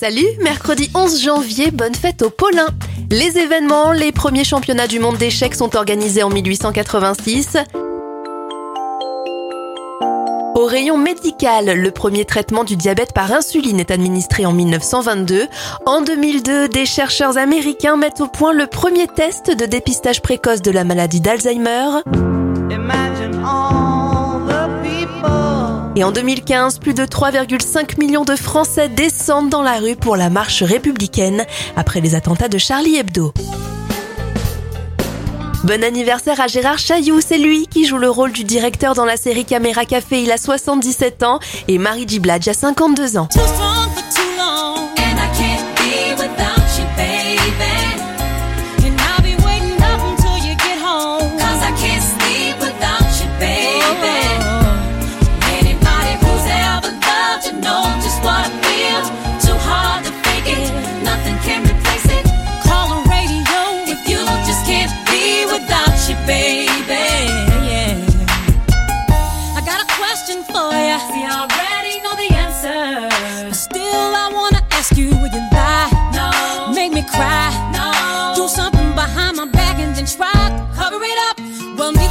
Salut, mercredi 11 janvier, bonne fête au Paulin. Les événements, les premiers championnats du monde d'échecs sont organisés en 1886. Au rayon médical, le premier traitement du diabète par insuline est administré en 1922. En 2002, des chercheurs américains mettent au point le premier test de dépistage précoce de la maladie d'Alzheimer. Et en 2015, plus de 3,5 millions de Français descendent dans la rue pour la marche républicaine après les attentats de Charlie Hebdo. Bon anniversaire à Gérard Chailloux, c'est lui qui joue le rôle du directeur dans la série Caméra Café, il a 77 ans, et Marie Gibladj a 52 ans. too hard to fake it. Nothing can replace it. Call the radio if you just can't be without you, baby. I got a question for you. See, I already know the answer, still I wanna ask you: Will you lie? No. Make me cry? No. Do something behind my back and then try cover it up. Well.